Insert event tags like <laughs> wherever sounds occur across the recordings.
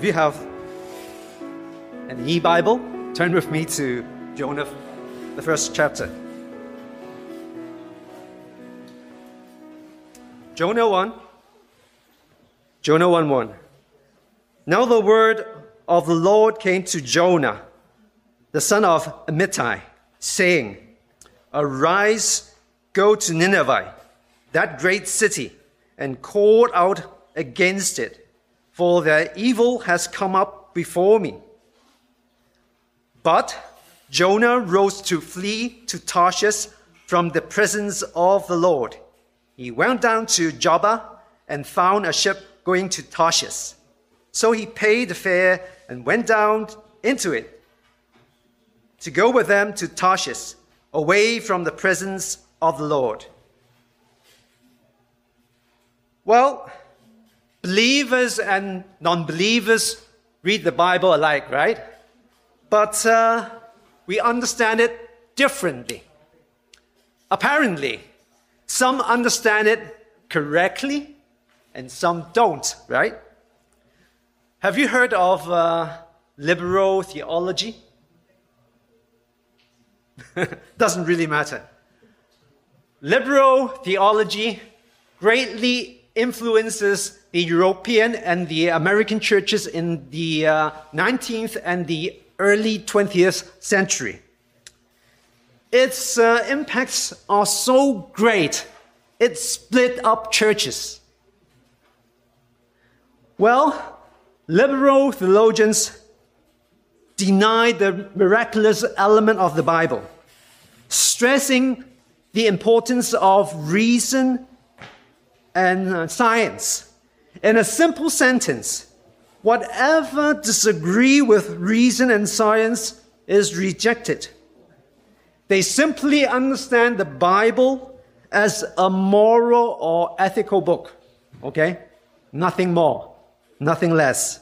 If you have an e Bible, turn with me to Jonah, the first chapter. Jonah 1. Jonah 1 1. Now the word of the Lord came to Jonah, the son of Amittai, saying, Arise, go to Nineveh, that great city, and call out against it, for their evil has come up before me. But Jonah rose to flee to Tarshish from the presence of the Lord. He went down to Joppa and found a ship going to Tarshish. So he paid the fare and went down into it to go with them to Tarshish, away from the presence of the Lord. Well, believers and non believers read the Bible alike, right? But uh, we understand it differently. Apparently, some understand it correctly and some don't, right? Have you heard of uh, liberal theology? <laughs> Doesn't really matter. Liberal theology greatly influences the European and the American churches in the uh, 19th and the early 20th century. Its uh, impacts are so great, it split up churches. Well, liberal theologians deny the miraculous element of the Bible, stressing the importance of reason and uh, science. In a simple sentence, whatever disagree with reason and science is rejected. They simply understand the Bible as a moral or ethical book. Okay? Nothing more, nothing less.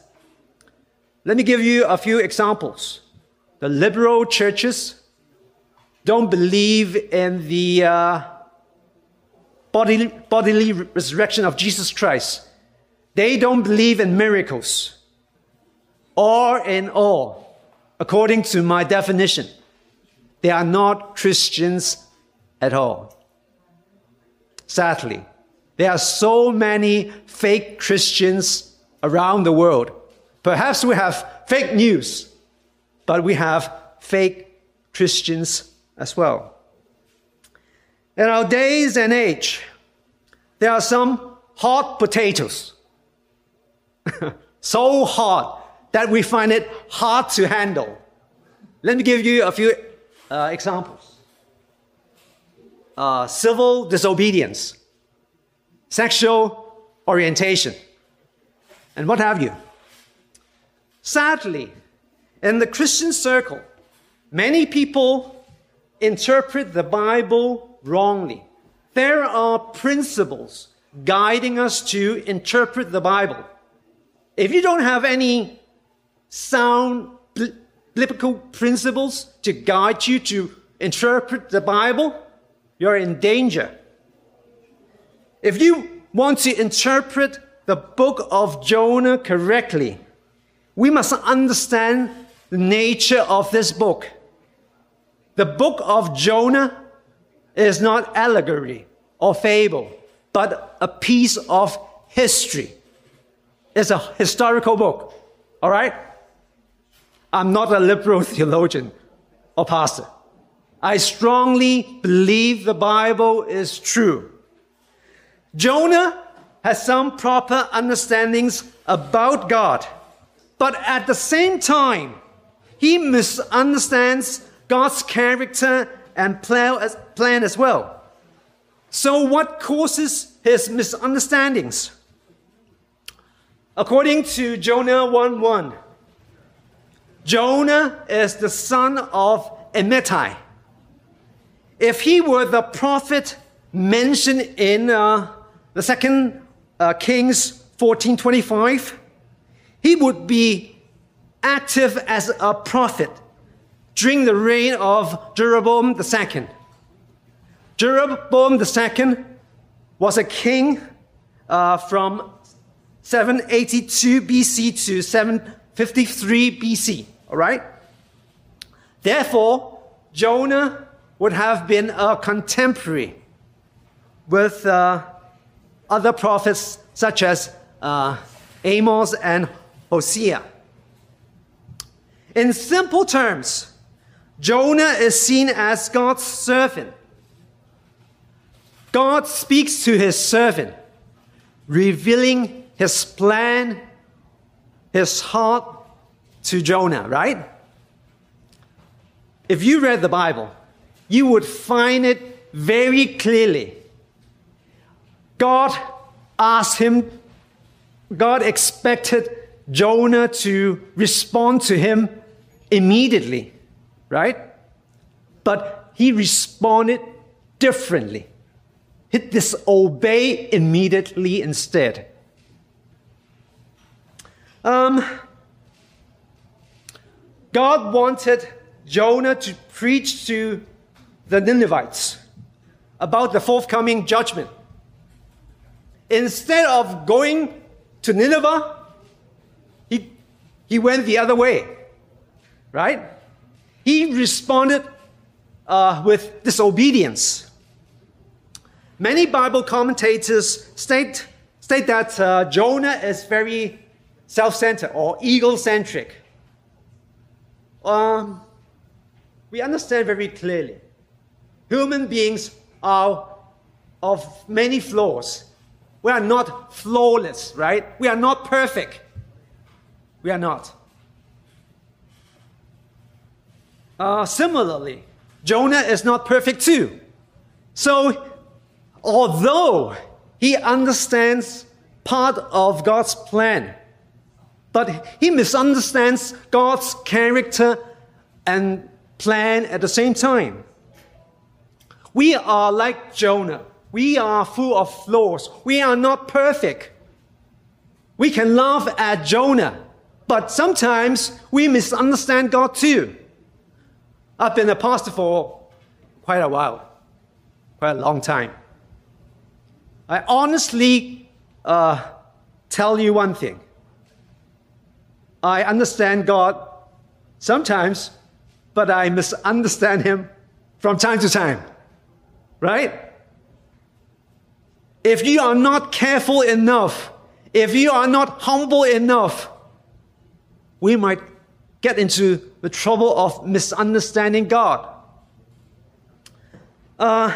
Let me give you a few examples. The liberal churches don't believe in the uh, bodily, bodily resurrection of Jesus Christ. They don't believe in miracles or in all, according to my definition. They are not Christians at all. Sadly, there are so many fake Christians around the world. Perhaps we have fake news, but we have fake Christians as well. In our days and age, there are some hot potatoes. <laughs> so hard that we find it hard to handle. Let me give you a few uh, examples. Uh, civil disobedience, sexual orientation, and what have you. Sadly, in the Christian circle, many people interpret the Bible wrongly. There are principles guiding us to interpret the Bible. If you don't have any sound biblical principles to guide you to interpret the Bible, you're in danger. If you want to interpret the book of Jonah correctly, we must understand the nature of this book. The book of Jonah is not allegory or fable, but a piece of history. It's a historical book. All right? I'm not a liberal <laughs> theologian or pastor. I strongly believe the Bible is true. Jonah has some proper understandings about God, but at the same time, he misunderstands God's character and plan as, plan as well. So, what causes his misunderstandings? According to Jonah 1 1, Jonah is the son of Amittai. If he were the prophet mentioned in uh, the second uh, Kings 14:25, he would be active as a prophet during the reign of Jeroboam II. Jeroboam II was a king uh, from 782 BC to 753 BC. All right? Therefore, Jonah would have been a contemporary with uh, other prophets such as uh, Amos and Hosea. In simple terms, Jonah is seen as God's servant. God speaks to his servant, revealing his plan, his heart to Jonah, right? If you read the Bible, you would find it very clearly. God asked him, God expected Jonah to respond to him immediately, right? But he responded differently. He disobeyed immediately instead. Um, God wanted Jonah to preach to the Ninevites about the forthcoming judgment. Instead of going to Nineveh, he, he went the other way, right? He responded uh, with disobedience. Many Bible commentators state, state that uh, Jonah is very self centered or egocentric. Um, we understand very clearly human beings are of many flaws. We are not flawless, right? We are not perfect. We are not. Uh, similarly, Jonah is not perfect too. So, although he understands part of God's plan, but he misunderstands God's character and plan at the same time. We are like Jonah. We are full of flaws. We are not perfect. We can laugh at Jonah, but sometimes we misunderstand God too. I've been a pastor for quite a while, quite a long time. I honestly uh, tell you one thing. I understand God sometimes, but I misunderstand Him from time to time. Right? If you are not careful enough, if you are not humble enough, we might get into the trouble of misunderstanding God. Uh,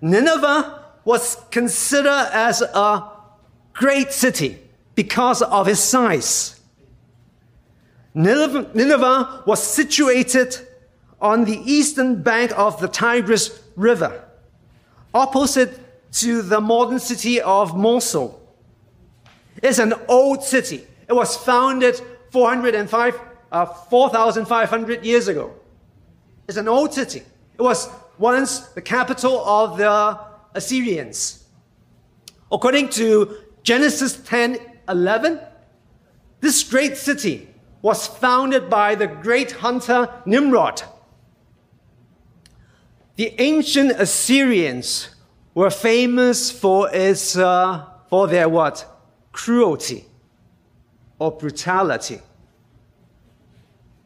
Nineveh was considered as a great city because of its size. Nineveh was situated on the eastern bank of the Tigris River, opposite to the modern city of Mosul. It's an old city. It was founded 405, uh, 4,500 years ago. It's an old city. It was once the capital of the Assyrians. According to Genesis 10 11, this great city was founded by the great hunter Nimrod. The ancient Assyrians were famous for, its, uh, for their what? Cruelty or brutality.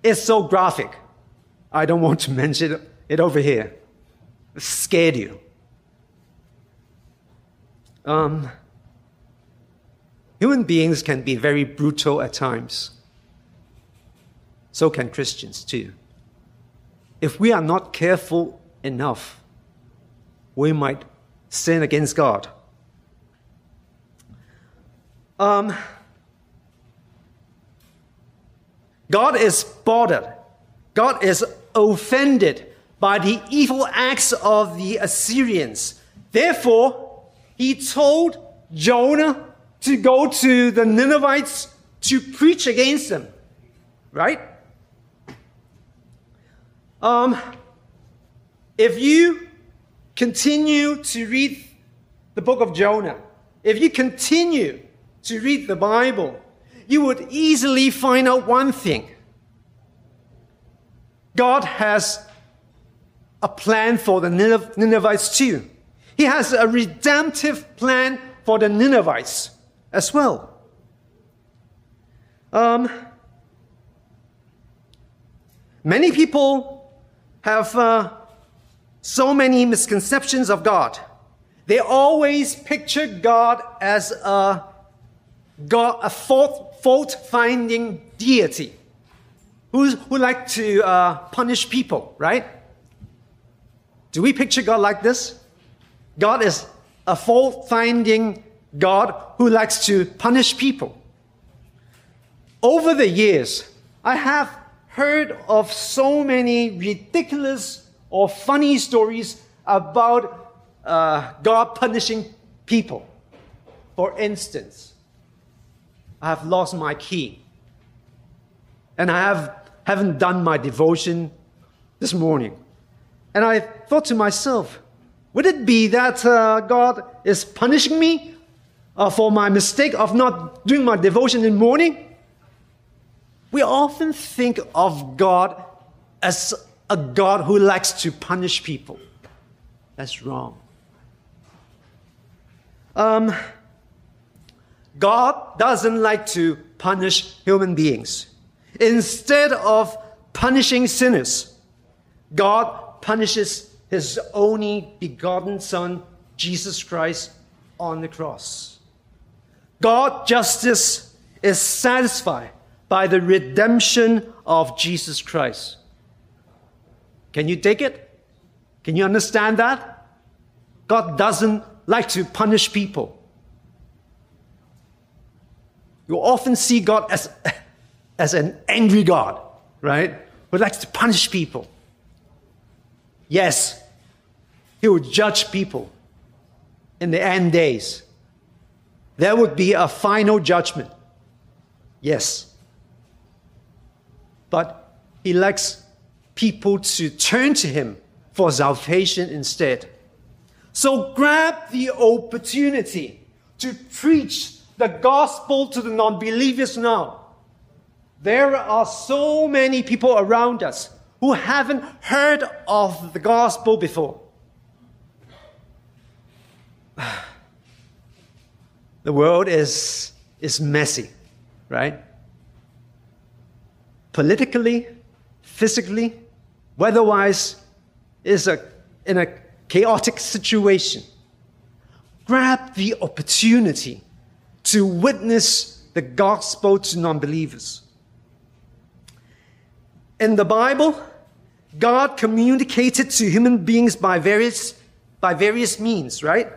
It's so graphic. I don't want to mention it over here. It scared you. Um, human beings can be very brutal at times. So can Christians too. If we are not careful enough, we might sin against God. Um, God is bothered. God is offended by the evil acts of the Assyrians. Therefore, he told Jonah to go to the Ninevites to preach against them. Right? Um, if you continue to read the book of Jonah, if you continue to read the Bible, you would easily find out one thing. God has a plan for the Ninevites too. He has a redemptive plan for the Ninevites as well. Um, many people have uh, so many misconceptions of God. They always picture God as a God, a fault, fault-finding deity who, who like to uh, punish people, right? Do we picture God like this? God is a fault-finding God who likes to punish people. Over the years, I have heard of so many ridiculous or funny stories about uh, God punishing people. For instance, I have lost my key. And I have, haven't done my devotion this morning. And I thought to myself, would it be that uh, God is punishing me uh, for my mistake of not doing my devotion in the morning? We often think of God as a God who likes to punish people. That's wrong. Um, God doesn't like to punish human beings. Instead of punishing sinners, God punishes his only begotten Son, Jesus Christ, on the cross. God justice is satisfied by the redemption of Jesus Christ. Can you take it? Can you understand that? God doesn't like to punish people. You often see God as, <laughs> as an angry God, right? Who likes to punish people. Yes, He will judge people in the end days. There would be a final judgment. Yes. But He likes people to turn to Him for salvation instead. So grab the opportunity to preach the gospel to the non believers now. There are so many people around us who haven't heard of the gospel before. <sighs> The world is, is messy, right? Politically, physically, weather-wise, is a, in a chaotic situation. Grab the opportunity to witness the gospel to non believers. In the Bible, God communicated to human beings by various, by various means, right?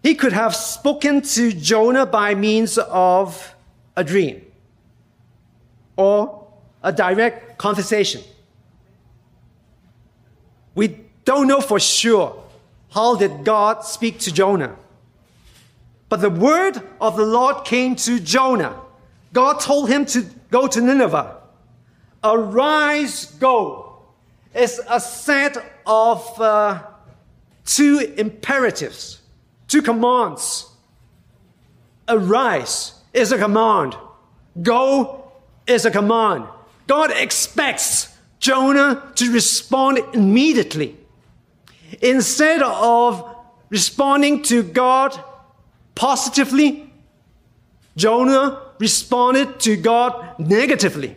He could have spoken to Jonah by means of a dream or a direct conversation. We don't know for sure how did God speak to Jonah. But the word of the Lord came to Jonah. God told him to go to Nineveh. Arise, go. It's a set of uh, two imperatives, two commands. Arise is a command. Go is a command. God expects Jonah to respond immediately. Instead of responding to God positively, Jonah responded to God negatively.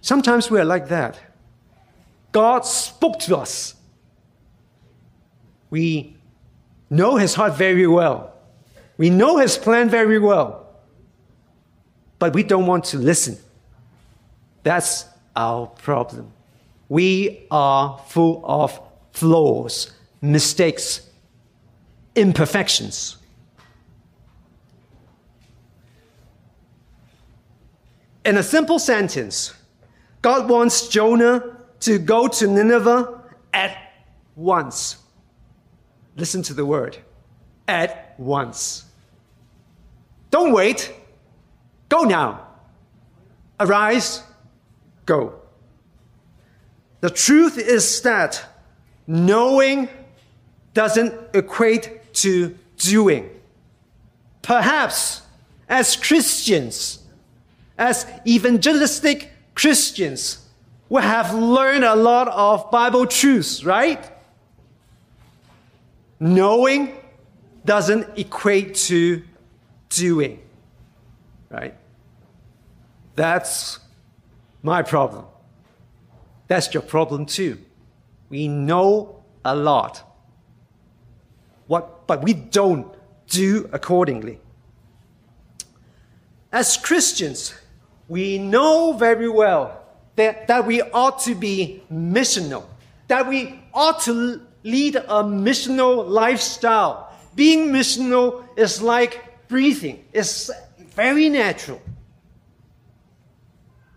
Sometimes we are like that. God spoke to us. We know his heart very well. We know his plan very well. But we don't want to listen. That's our problem. We are full of flaws, mistakes, imperfections. In a simple sentence, God wants Jonah to go to Nineveh at once. Listen to the word at once. Don't wait. Go now. Arise. Go. The truth is that knowing doesn't equate to doing. Perhaps as Christians, as evangelistic Christians, we have learned a lot of Bible truths, right? Knowing doesn't equate to doing, right? That's my problem. That's your problem too. We know a lot. What, but we don't do accordingly. As Christians, we know very well that, that we ought to be missional, that we ought to lead a missional lifestyle. Being missional is like breathing, it's very natural.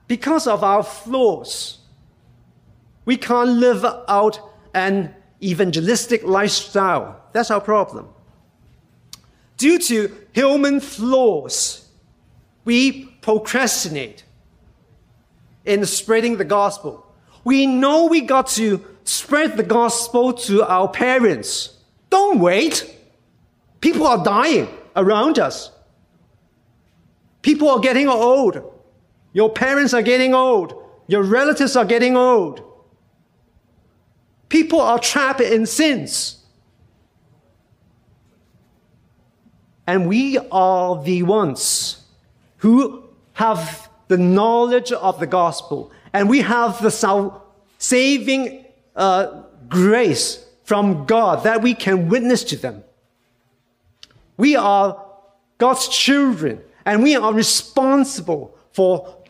Because of our flaws, we can't live out an evangelistic lifestyle. That's our problem. Due to human flaws, we procrastinate in spreading the gospel. We know we got to spread the gospel to our parents. Don't wait. People are dying around us. People are getting old. Your parents are getting old. Your relatives are getting old. People are trapped in sins. And we are the ones who have the knowledge of the gospel and we have the saving uh, grace from God that we can witness to them. We are God's children and we are responsible for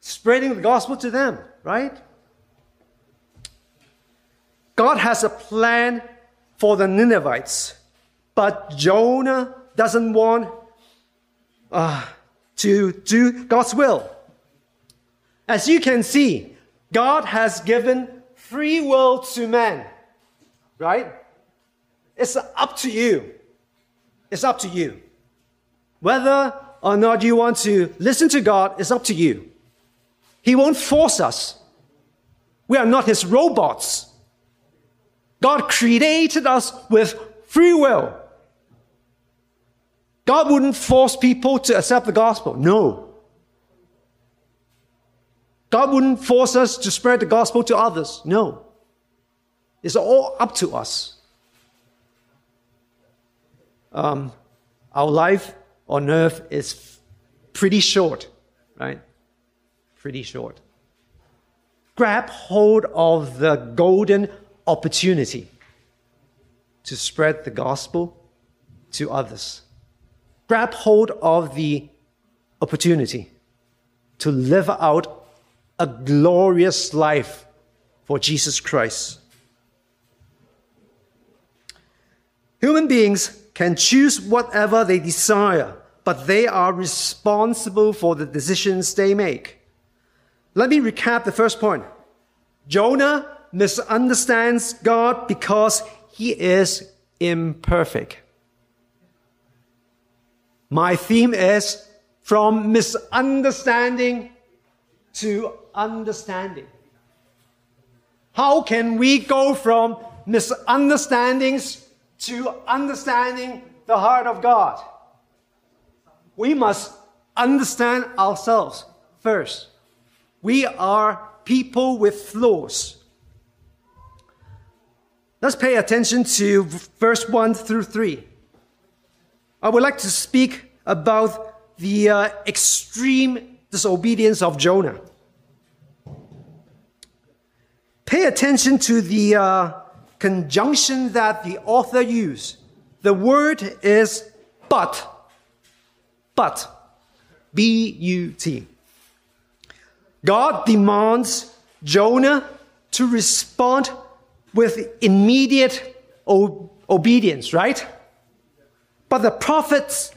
spreading the gospel to them, right? God has a plan for the Ninevites, but Jonah doesn't want uh, to do God's will. As you can see, God has given free will to man, right? It's up to you. It's up to you. Whether or not you want to listen to God is up to you. He won't force us. We are not his robots. God created us with free will. God wouldn't force people to accept the gospel. No. God wouldn't force us to spread the gospel to others. No. It's all up to us. Um, our life on earth is pretty short, right? Pretty short. Grab hold of the golden opportunity to spread the gospel to others. Grab hold of the opportunity to live out a glorious life for Jesus Christ. Human beings can choose whatever they desire, but they are responsible for the decisions they make. Let me recap the first point. Jonah misunderstands God because he is imperfect. My theme is from misunderstanding to understanding. How can we go from misunderstandings to understanding the heart of God? We must understand ourselves first. We are people with flaws. Let's pay attention to verse 1 through 3. I would like to speak about the uh, extreme disobedience of Jonah. Pay attention to the uh, conjunction that the author used. The word is but. But. B U T. God demands Jonah to respond with immediate obedience, right? But the prophet's,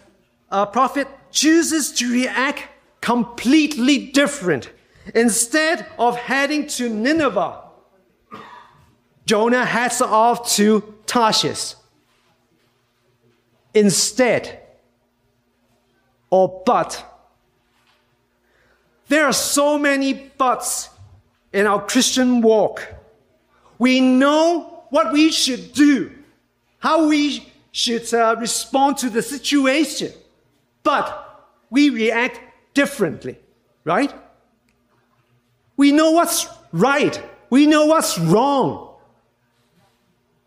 uh, prophet chooses to react completely different. Instead of heading to Nineveh, Jonah heads off to Tarshish. Instead, or but, there are so many buts in our Christian walk. We know what we should do, how we should uh, respond to the situation, but we react differently, right? We know what's right, we know what's wrong,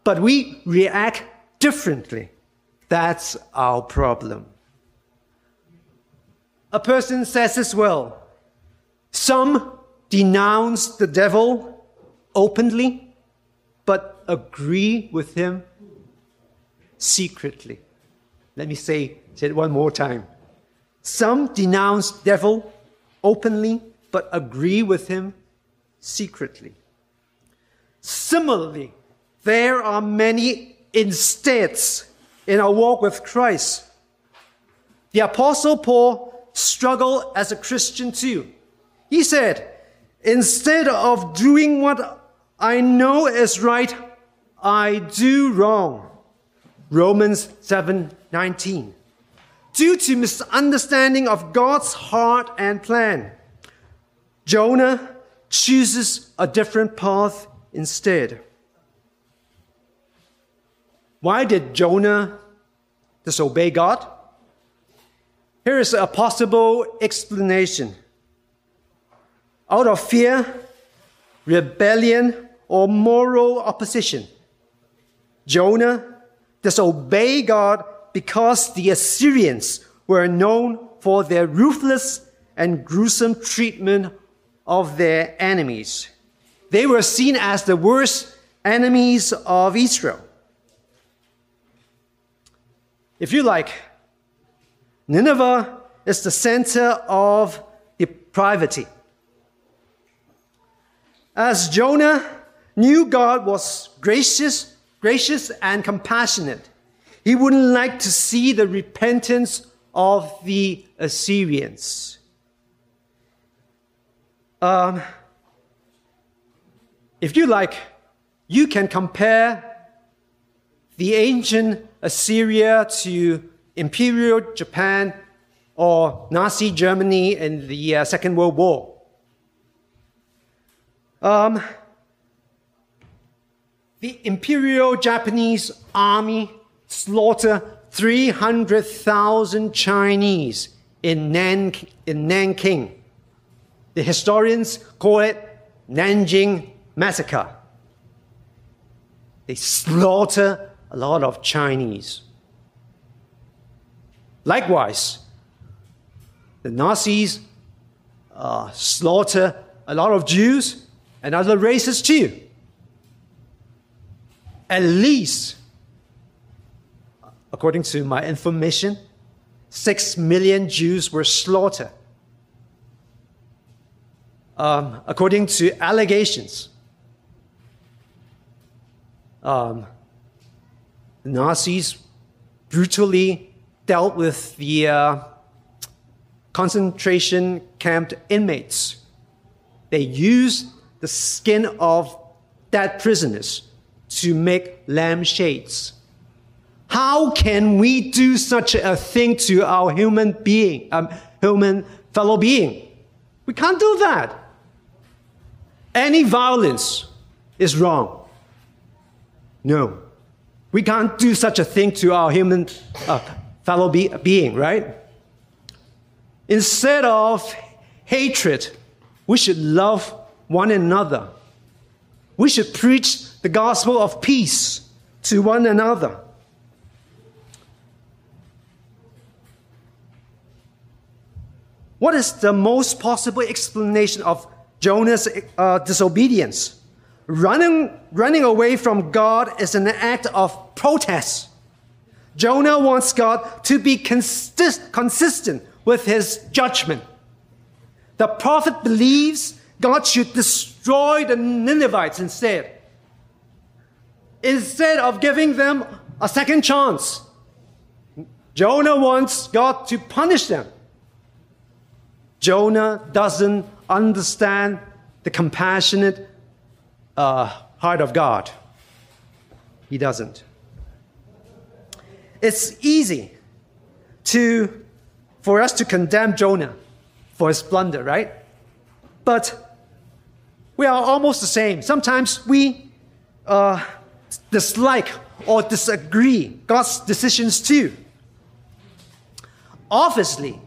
but we react differently. That's our problem. A person says as well, Some denounce the devil openly, but agree with him secretly. Let me say, say it one more time. Some denounce devil openly, but agree with him secretly. Similarly, there are many insteads in our walk with Christ. The Apostle Paul struggled as a Christian too. He said, Instead of doing what I know is right, I do wrong. Romans 7 19. Due to misunderstanding of God's heart and plan, Jonah chooses a different path instead. Why did Jonah disobey God? Here is a possible explanation. Out of fear, rebellion, or moral opposition, Jonah disobeyed God because the Assyrians were known for their ruthless and gruesome treatment of their enemies. They were seen as the worst enemies of Israel. If you like, Nineveh is the center of depravity. As Jonah knew God was gracious, gracious and compassionate, he wouldn't like to see the repentance of the Assyrians. Um, if you like, you can compare the ancient Assyria to Imperial Japan or Nazi Germany in the uh, Second World War. Um, the Imperial Japanese army slaughtered 300,000 Chinese in, Nan- in Nanking. The historians call it Nanjing Massacre. They slaughter a lot of Chinese. Likewise, the Nazis uh, slaughter a lot of Jews and other races too. At least, according to my information, six million Jews were slaughtered. Um, according to allegations, um, the Nazis brutally dealt with the uh, concentration camp inmates. They used the skin of dead prisoners to make lampshades. How can we do such a thing to our human being, um, human fellow being? We can't do that. Any violence is wrong. No. We can't do such a thing to our human uh, fellow be- being, right? Instead of hatred, we should love one another. We should preach the gospel of peace to one another. What is the most possible explanation of Jonah's uh, disobedience? Running, running away from God is an act of protest. Jonah wants God to be consist- consistent with his judgment. The prophet believes God should destroy the Ninevites instead. Instead of giving them a second chance, Jonah wants God to punish them. Jonah doesn't understand the compassionate uh, heart of God. He doesn't. It's easy to, for us to condemn Jonah for his blunder, right? But we are almost the same. Sometimes we uh, dislike or disagree God's decisions too. Obviously,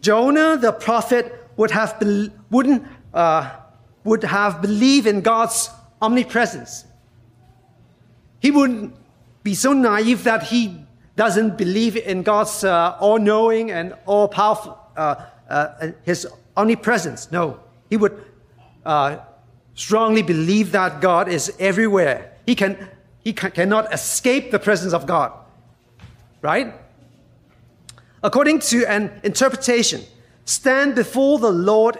Jonah the prophet would have be- wouldn't uh, would have believed in God's omnipresence. He wouldn't be so naive that he doesn't believe in God's uh, all-knowing and all-powerful uh, uh, his omnipresence. No, he would uh, strongly believe that God is everywhere. He, can, he ca- cannot escape the presence of God. Right? According to an interpretation, stand before the Lord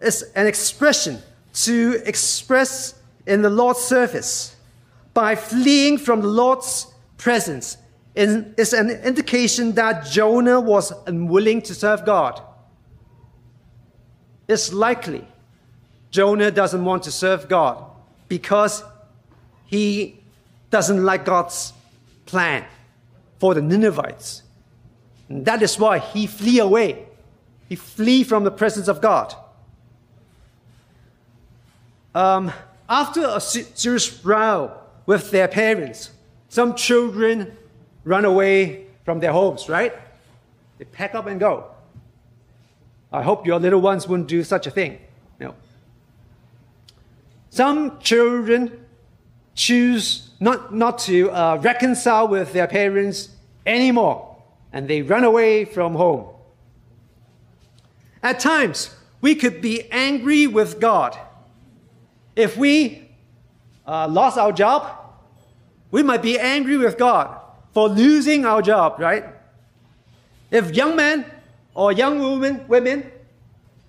is an expression to express in the Lord's service by fleeing from the Lord's presence is an indication that Jonah was unwilling to serve God. It's likely Jonah doesn't want to serve God because he doesn't like God's plan for the Ninevites. And that is why he flee away. He flee from the presence of God. Um, after a serious row with their parents, some children run away from their homes, right? They pack up and go. I hope your little ones wouldn't do such a thing. Some children choose not, not to uh, reconcile with their parents anymore, and they run away from home. At times, we could be angry with God. If we uh, lost our job, we might be angry with God for losing our job, right? If young men or young women, women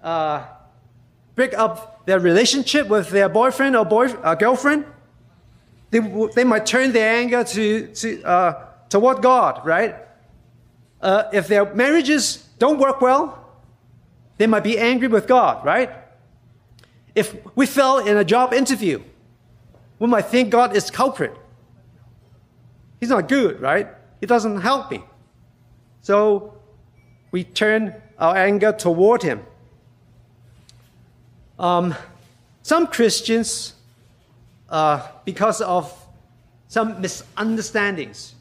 uh, break up their relationship with their boyfriend or boy, uh, girlfriend, they, they might turn their anger to, to, uh, toward God, right? Uh, if their marriages don't work well, they might be angry with God, right? If we fail in a job interview, we might think God is culprit. He's not good, right? He doesn't help me. So we turn our anger toward him. Um, some Christians, uh, because of some misunderstandings,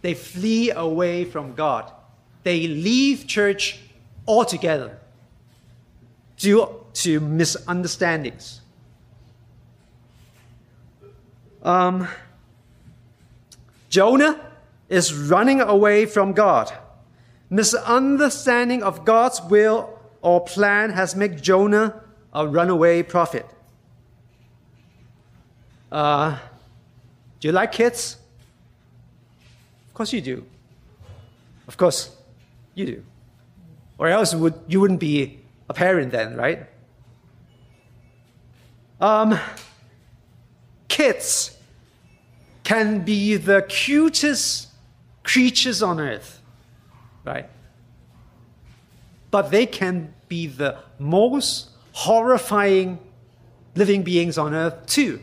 they flee away from God. They leave church altogether due to misunderstandings. Um, Jonah is running away from God. Misunderstanding of God's will or plan has made Jonah a runaway prophet. Uh, do you like kids? Of course you do. Of course you do. Or else would, you wouldn't be a parent then, right? Um, kids can be the cutest creatures on earth, right? But they can be the most horrifying living beings on earth, too.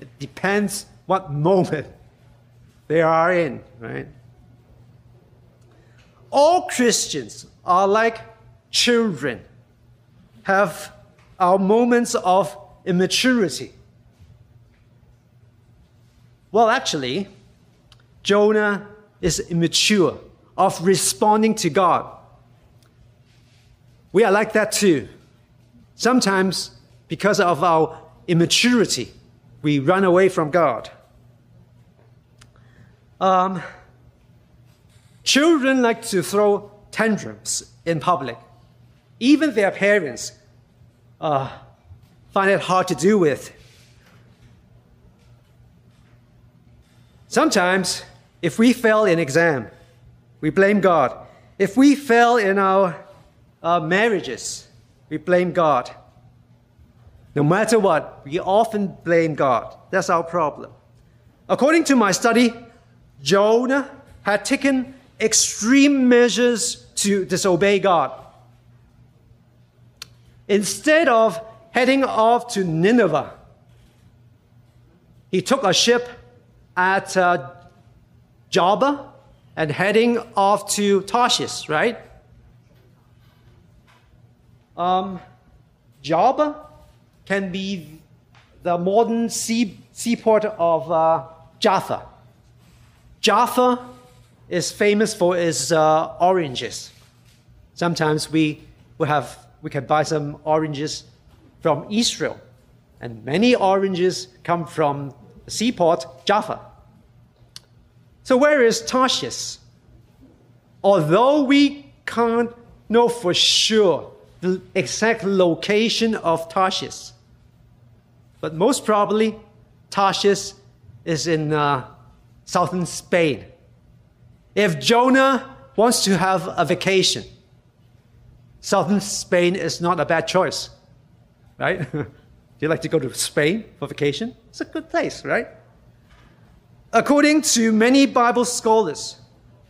It depends what moment they are in, right? All Christians are like children, have our moments of immaturity well, actually, Jonah is immature of responding to God. We are like that too. Sometimes, because of our immaturity, we run away from God. Um, children like to throw tantrums in public. Even their parents uh, find it hard to deal with. Sometimes, if we fail in exam, we blame God. If we fail in our uh, marriages, we blame God. No matter what, we often blame God. That's our problem. According to my study, Jonah had taken extreme measures to disobey God. Instead of heading off to Nineveh, he took a ship at uh, Joppa and heading off to Tarshish, right? Um, Joppa can be the modern sea, seaport of uh, Jaffa. Jaffa is famous for its uh, oranges. Sometimes we, we, have, we can buy some oranges from Israel, and many oranges come from seaport, Jaffa. So, where is Tarshish? Although we can't know for sure the exact location of Tarshish. But most probably, Tarshish is in uh, southern Spain. If Jonah wants to have a vacation, southern Spain is not a bad choice, right? <laughs> Do you like to go to Spain for vacation? It's a good place, right? According to many Bible scholars,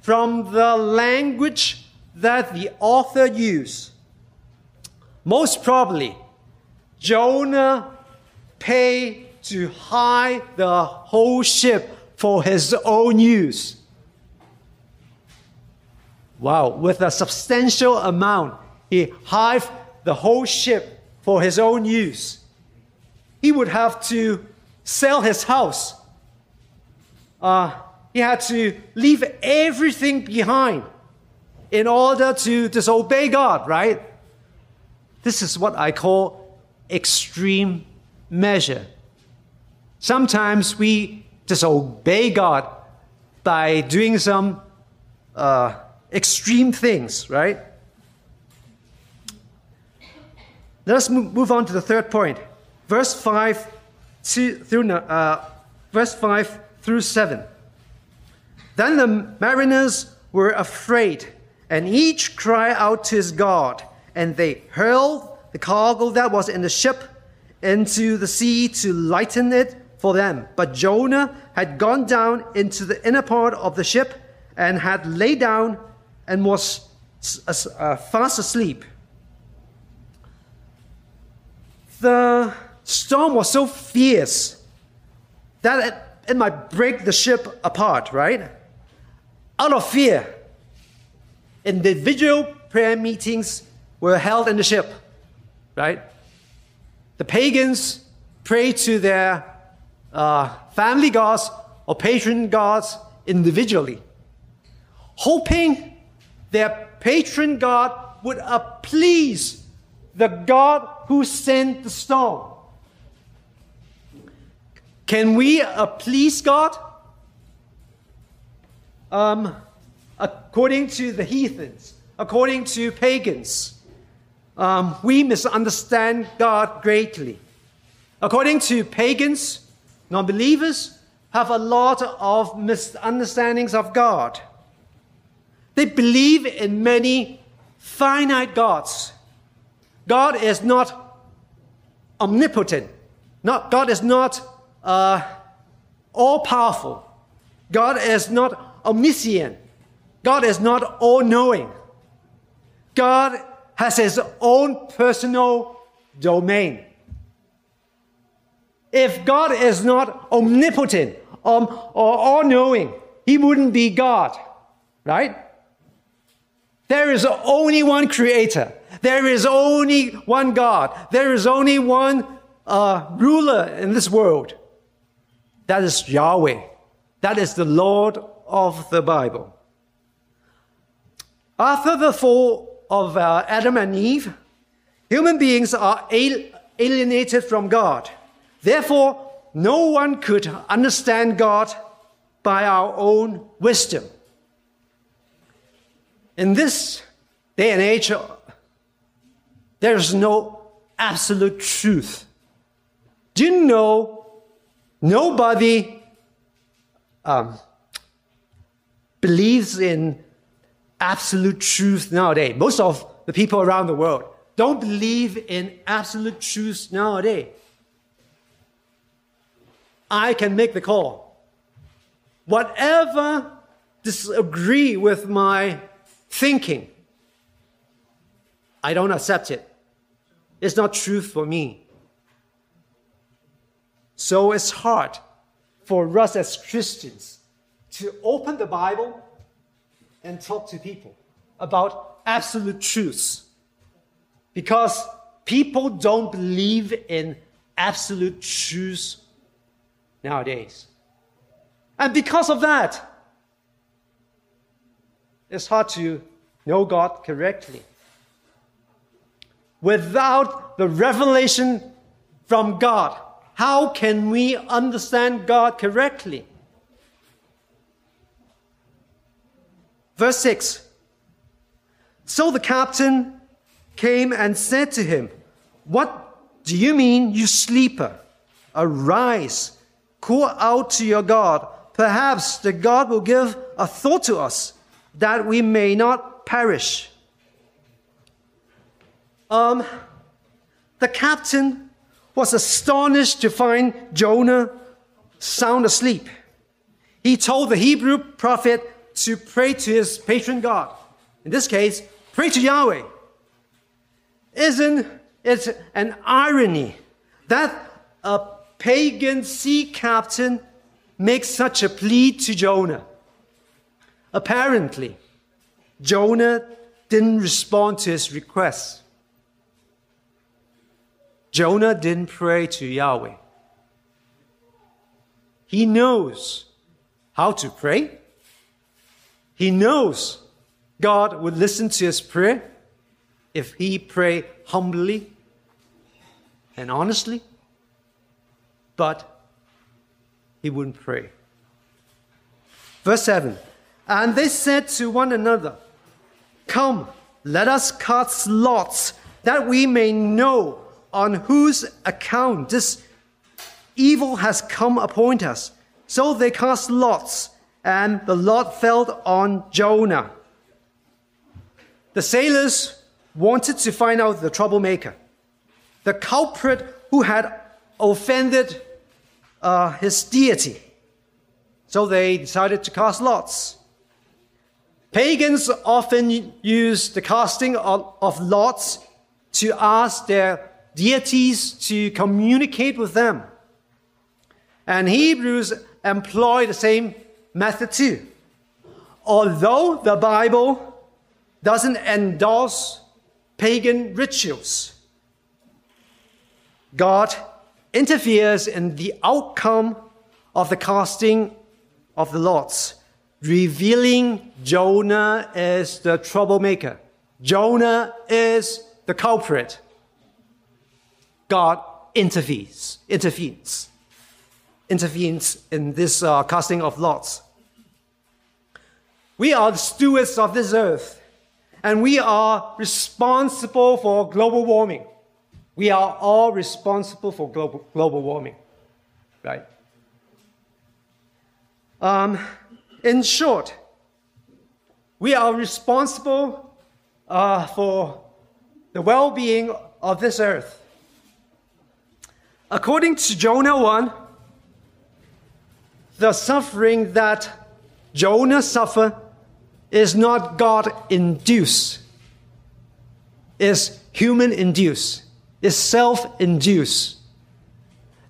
from the language that the author used, most probably Jonah paid to hide the whole ship for his own use. Wow, with a substantial amount, he hived the whole ship for his own use. He would have to sell his house. Uh, he had to leave everything behind in order to disobey God, right? This is what I call extreme measure. Sometimes we disobey God by doing some uh, extreme things, right? Let us move on to the third point. Verse 5 through, uh, verse 5 through 7. Then the mariners were afraid, and each cried out to his God, and they hurled the cargo that was in the ship into the sea to lighten it for them. But Jonah had gone down into the inner part of the ship and had laid down and was uh, fast asleep. The storm was so fierce that it, it might break the ship apart, right? Out of fear, individual prayer meetings were held in the ship, right? The pagans prayed to their uh, family gods or patron gods individually, hoping their patron god would please the God who sent the storm. Can we please God? Um, according to the heathens, according to pagans, um, we misunderstand God greatly. According to pagans, non believers have a lot of misunderstandings of God. They believe in many finite gods. God is not omnipotent. Not, God is not uh, all powerful. God is not omniscient. God is not all knowing. God has his own personal domain. If God is not omnipotent um, or all knowing, he wouldn't be God, right? There is only one creator. There is only one God. There is only one uh, ruler in this world. That is Yahweh. That is the Lord of the Bible. After the fall of uh, Adam and Eve, human beings are alienated from God. Therefore, no one could understand God by our own wisdom. In this day and age, there is no absolute truth. Do you know nobody um, believes in absolute truth nowadays? Most of the people around the world don't believe in absolute truth nowadays. I can make the call. Whatever disagree with my thinking. I don't accept it. It's not truth for me. So it's hard for us as Christians to open the Bible and talk to people about absolute truths because people don't believe in absolute truths nowadays. And because of that, it's hard to know God correctly. Without the revelation from God, how can we understand God correctly? Verse 6 So the captain came and said to him, What do you mean, you sleeper? Arise, call out to your God. Perhaps the God will give a thought to us that we may not perish. Um, the captain was astonished to find Jonah sound asleep. He told the Hebrew prophet to pray to his patron God. In this case, pray to Yahweh. Isn't it an irony that a pagan sea captain makes such a plea to Jonah? Apparently, Jonah didn't respond to his request. Jonah didn't pray to Yahweh. He knows how to pray. He knows God would listen to his prayer if he pray humbly and honestly, but he wouldn't pray. Verse 7 And they said to one another, Come, let us cast lots, that we may know on whose account this evil has come upon us. So they cast lots, and the lot fell on Jonah. The sailors wanted to find out the troublemaker, the culprit who had offended uh, his deity. So they decided to cast lots. Pagans often use the casting of, of lots to ask their deities to communicate with them. And Hebrews employ the same method too. Although the Bible doesn't endorse pagan rituals, God interferes in the outcome of the casting of the lots, revealing Jonah is the troublemaker. Jonah is the culprit. God intervenes, intervenes, intervenes in this uh, casting of lots. We are the stewards of this earth, and we are responsible for global warming. We are all responsible for global, global warming, right? Um, in short, we are responsible uh, for the well being of this earth. According to Jonah 1, the suffering that Jonah suffered is not God induced, is human induced, is self induced.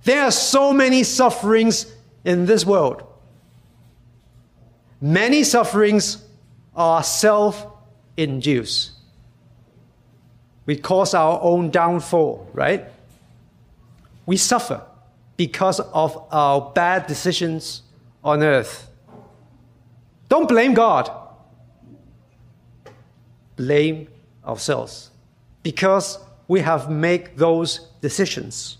There are so many sufferings in this world. Many sufferings are self induced. We cause our own downfall, right? we suffer because of our bad decisions on earth. Don't blame God. Blame ourselves because we have made those decisions.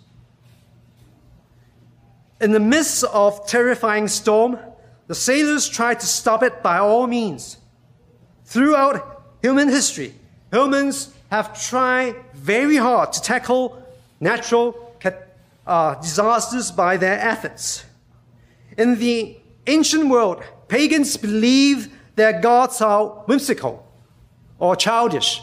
In the midst of terrifying storm, the sailors tried to stop it by all means. Throughout human history, humans have tried very hard to tackle natural uh, disasters by their efforts. In the ancient world, pagans believe their gods are whimsical or childish.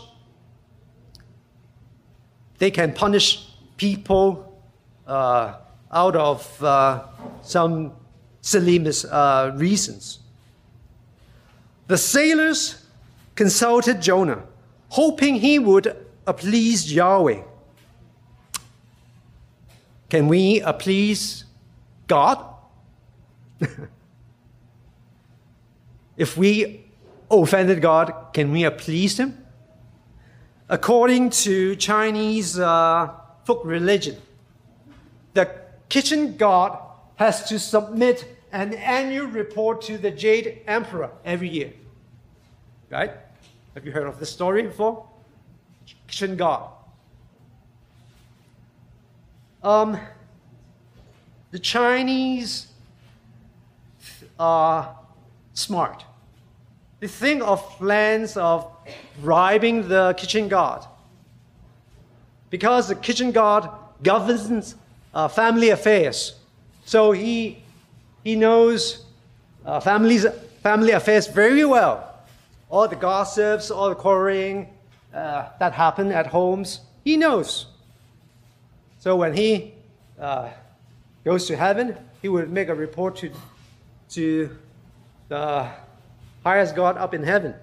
They can punish people uh, out of uh, some silly uh, reasons. The sailors consulted Jonah, hoping he would please Yahweh. Can we please God? <laughs> if we offended God, can we please Him? According to Chinese uh, folk religion, the kitchen god has to submit an annual report to the Jade Emperor every year. Right? Have you heard of this story before? Kitchen god. Um, the Chinese are smart. They think of plans of bribing the kitchen god because the kitchen god governs uh, family affairs. So he, he knows uh, family affairs very well. All the gossips, all the quarreling uh, that happen at homes, he knows. So when he uh, goes to heaven, he would make a report to, to the highest God up in heaven.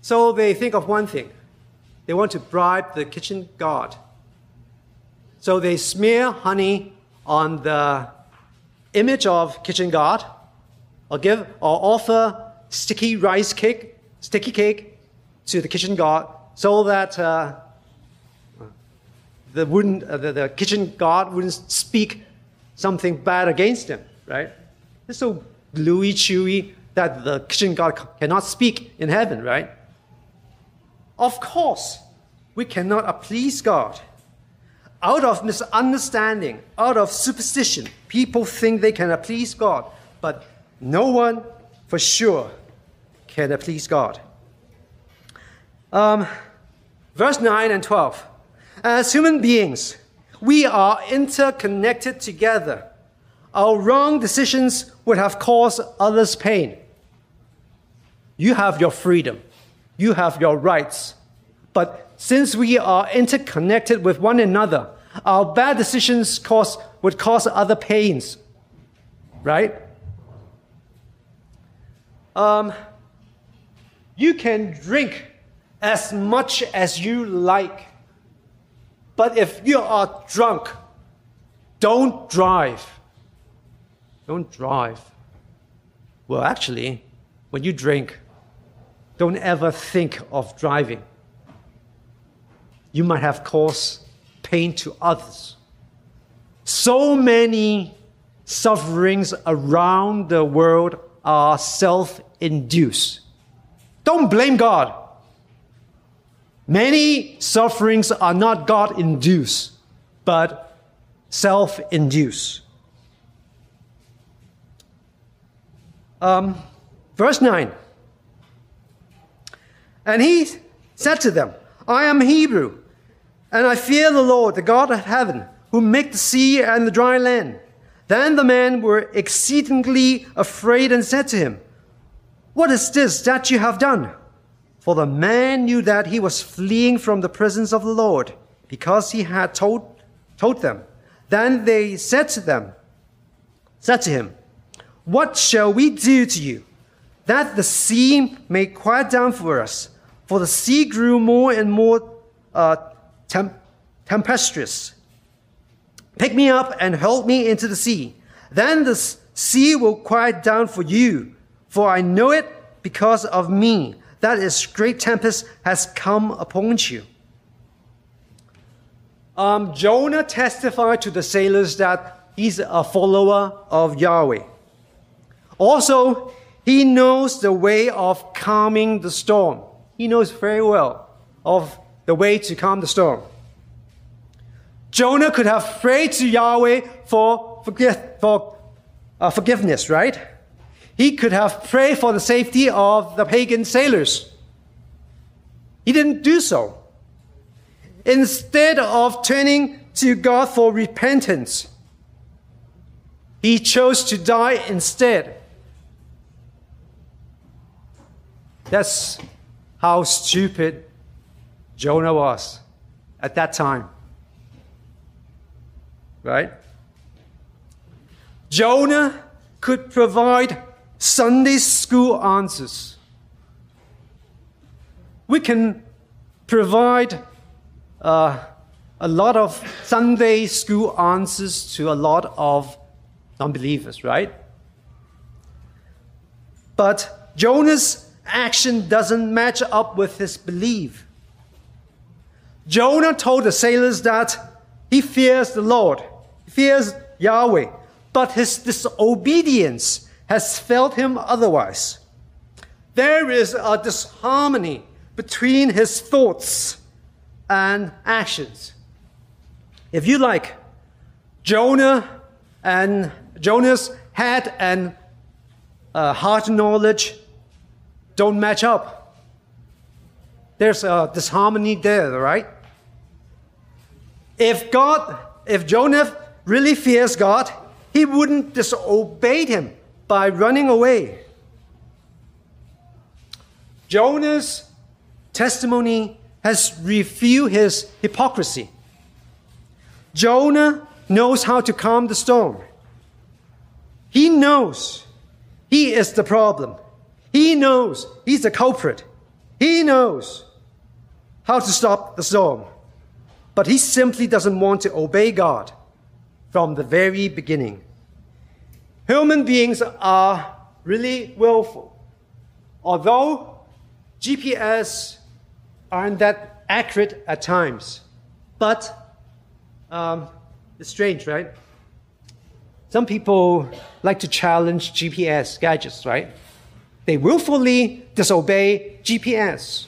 So they think of one thing they want to bribe the kitchen god. So they smear honey on the image of kitchen god, or give or offer sticky rice cake, sticky cake to the kitchen god, so that uh, the, wouldn't, uh, the, the kitchen god wouldn't speak something bad against him, right? It's so gluey, chewy that the kitchen god cannot speak in heaven, right? Of course, we cannot please God. Out of misunderstanding, out of superstition, people think they can please God, but no one for sure can please God. Um, verse 9 and 12. As human beings, we are interconnected together. Our wrong decisions would have caused others pain. You have your freedom you have your rights. But since we are interconnected with one another, our bad decisions cause, would cause other pains, right? Um, you can drink as much as you like, but if you are drunk, don't drive. Don't drive. Well, actually, when you drink, don't ever think of driving. You might have caused pain to others. So many sufferings around the world are self induced. Don't blame God. Many sufferings are not God induced, but self induced. Um, verse 9. And he said to them, I am Hebrew, and I fear the Lord, the God of heaven, who made the sea and the dry land. Then the men were exceedingly afraid and said to him, What is this that you have done? For the man knew that he was fleeing from the presence of the Lord, because he had told, told them. Then they said to them, said to him, What shall we do to you, that the sea may quiet down for us? For the sea grew more and more uh, temp- tempestuous. Pick me up and hurl me into the sea. Then the sea will quiet down for you, for I know it because of me. That is, great tempest has come upon you. Um, Jonah testified to the sailors that he's a follower of Yahweh. Also, he knows the way of calming the storm. He knows very well of the way to calm the storm. Jonah could have prayed to Yahweh for, for uh, forgiveness, right? He could have prayed for the safety of the pagan sailors. He didn't do so. Instead of turning to God for repentance, he chose to die instead. That's how stupid Jonah was at that time. Right? Jonah could provide Sunday school answers. We can provide uh, a lot of Sunday school answers to a lot of unbelievers, right? But Jonah's action doesn't match up with his belief. Jonah told the sailors that he fears the Lord, he fears Yahweh, but his disobedience has failed him otherwise. There is a disharmony between his thoughts and actions. If you like, Jonah and Jonah's head and uh, heart knowledge don't match up. there's a disharmony there, right? If God, if Jonah really fears God, he wouldn't disobey him by running away. Jonah's testimony has revealed his hypocrisy. Jonah knows how to calm the storm. He knows he is the problem. He knows he's the culprit. He knows how to stop the storm. But he simply doesn't want to obey God from the very beginning. Human beings are really willful. Although GPS aren't that accurate at times, but um, it's strange, right? Some people like to challenge GPS gadgets, right? They willfully disobey GPS.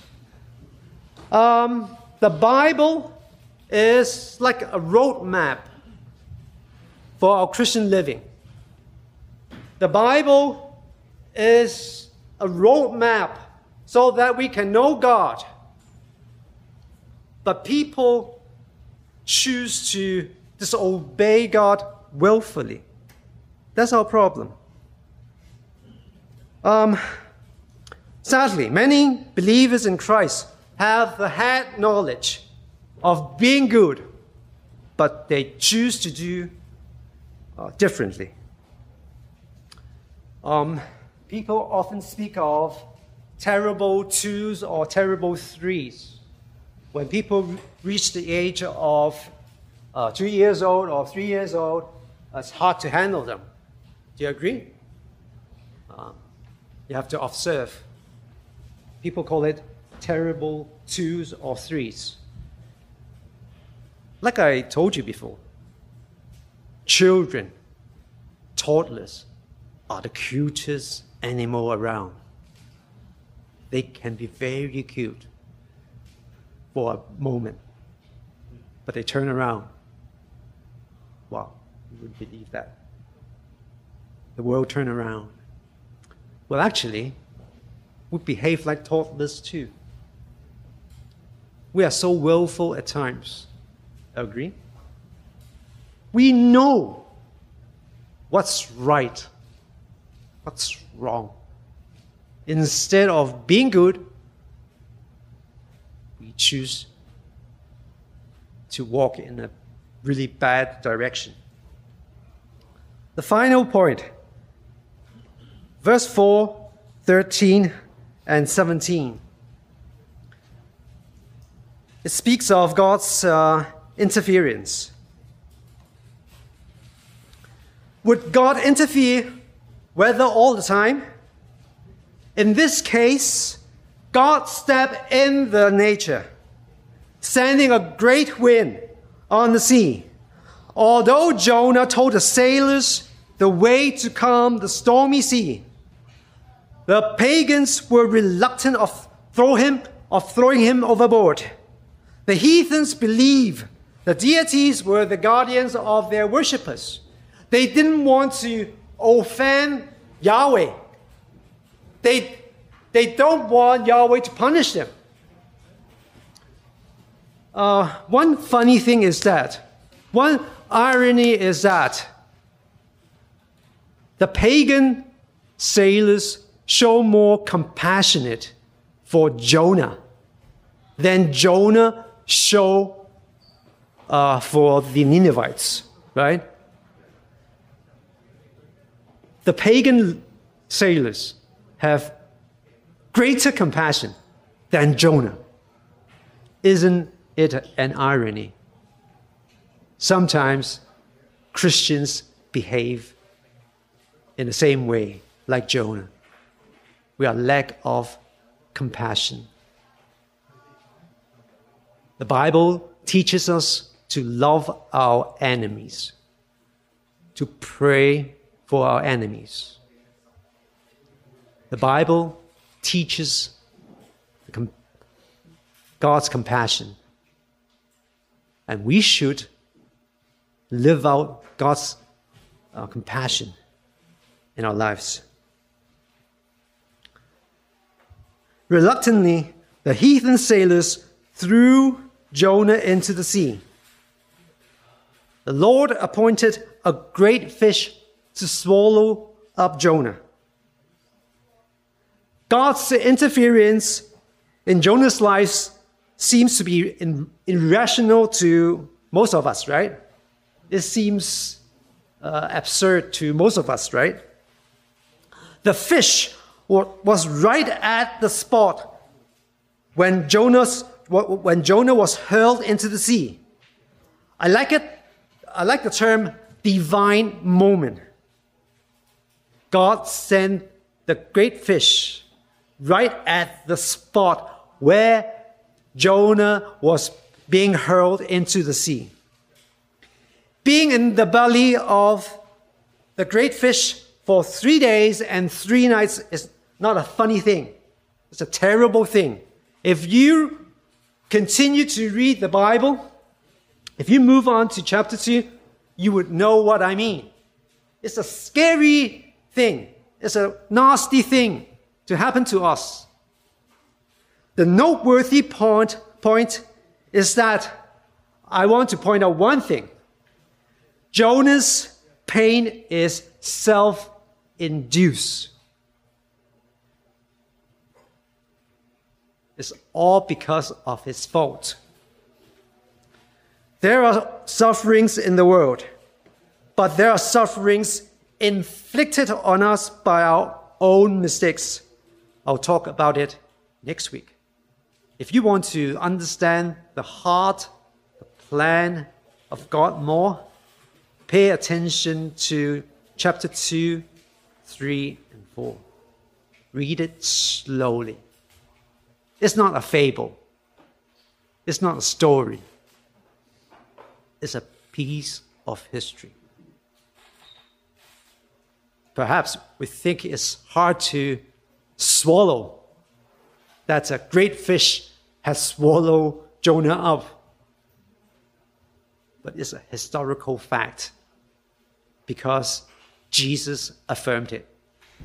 Um, the Bible is like a roadmap for our Christian living. The Bible is a roadmap so that we can know God. But people choose to disobey God willfully. That's our problem. Um, sadly, many believers in Christ have the head knowledge of being good, but they choose to do uh, differently. Um, people often speak of terrible twos or terrible threes. When people reach the age of uh, two years old or three years old, it's hard to handle them. Do you agree? Um, you have to observe. People call it terrible twos or threes. Like I told you before, children, toddlers, are the cutest animal around. They can be very cute for a moment, but they turn around. Wow, you wouldn't believe that. The world turn around. Well, actually, we behave like toddlers too. We are so willful at times. Agree? We know what's right, what's wrong. Instead of being good, we choose to walk in a really bad direction. The final point, verse 4, 13, and 17. It speaks of God's uh, interference. Would God interfere whether all the time? In this case, God stepped in the nature, sending a great wind on the sea. Although Jonah told the sailors the way to calm the stormy sea, the pagans were reluctant of throw him of throwing him overboard. The heathens believe the deities were the guardians of their worshippers. They didn't want to offend Yahweh. They, they don't want Yahweh to punish them. Uh, one funny thing is that, one irony is that the pagan sailors show more compassionate for Jonah than Jonah show uh, for the Ninevites, right? The pagan sailors have greater compassion than Jonah. Isn't it an irony? Sometimes Christians behave in the same way like Jonah. We are lack of compassion. The Bible teaches us to love our enemies, to pray for our enemies. The Bible teaches God's compassion, and we should live out God's uh, compassion in our lives. Reluctantly, the heathen sailors threw Jonah into the sea. The Lord appointed a great fish to swallow up Jonah. God's interference in Jonah's life seems to be in, irrational to most of us, right? It seems uh, absurd to most of us, right? The fish was right at the spot when when Jonah was hurled into the sea. I like it. I like the term divine moment. God sent the great fish right at the spot where Jonah was being hurled into the sea. Being in the belly of the great fish for three days and three nights is not a funny thing. It's a terrible thing. If you continue to read the Bible, if you move on to chapter 2, you would know what I mean. It's a scary thing. It's a nasty thing to happen to us. The noteworthy point, point is that I want to point out one thing. Jonah's pain is self induced. It's all because of his fault. There are sufferings in the world, but there are sufferings inflicted on us by our own mistakes. I'll talk about it next week. If you want to understand the heart, the plan of God more, pay attention to chapter 2, 3, and 4. Read it slowly. It's not a fable. It's not a story. It's a piece of history. Perhaps we think it's hard to swallow that a great fish has swallowed Jonah up. But it's a historical fact because Jesus affirmed it.